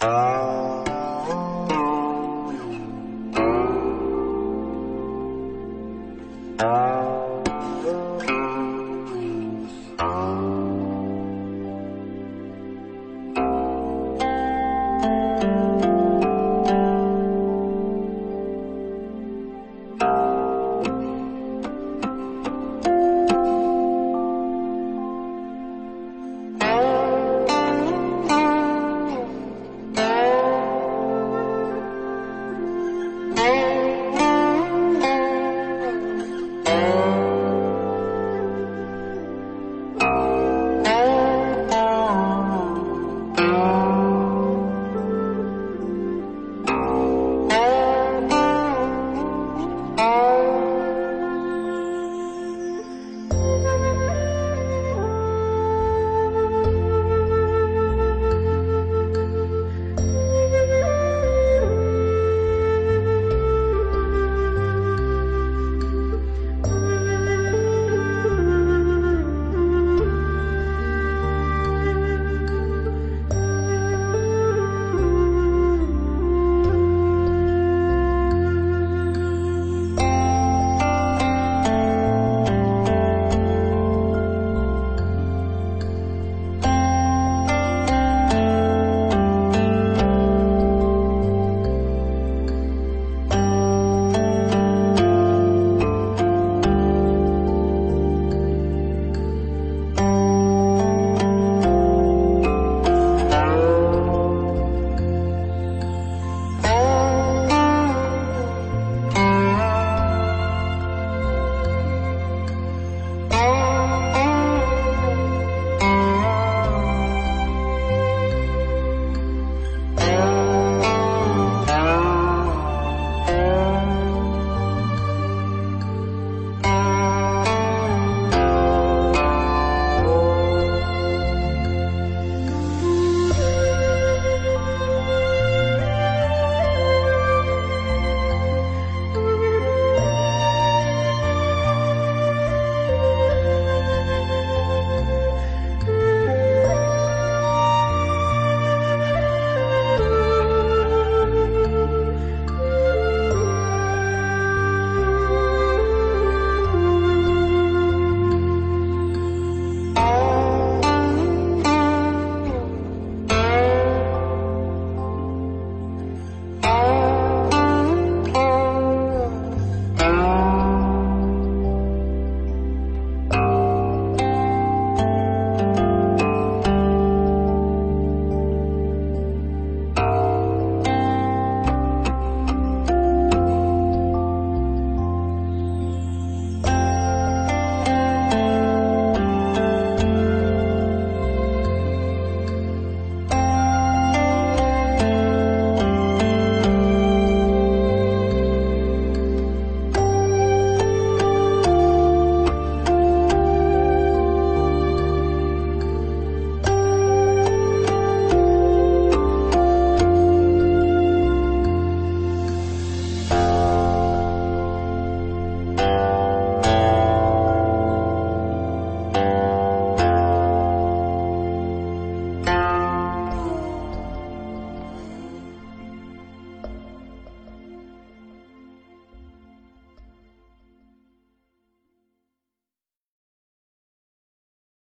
Uh...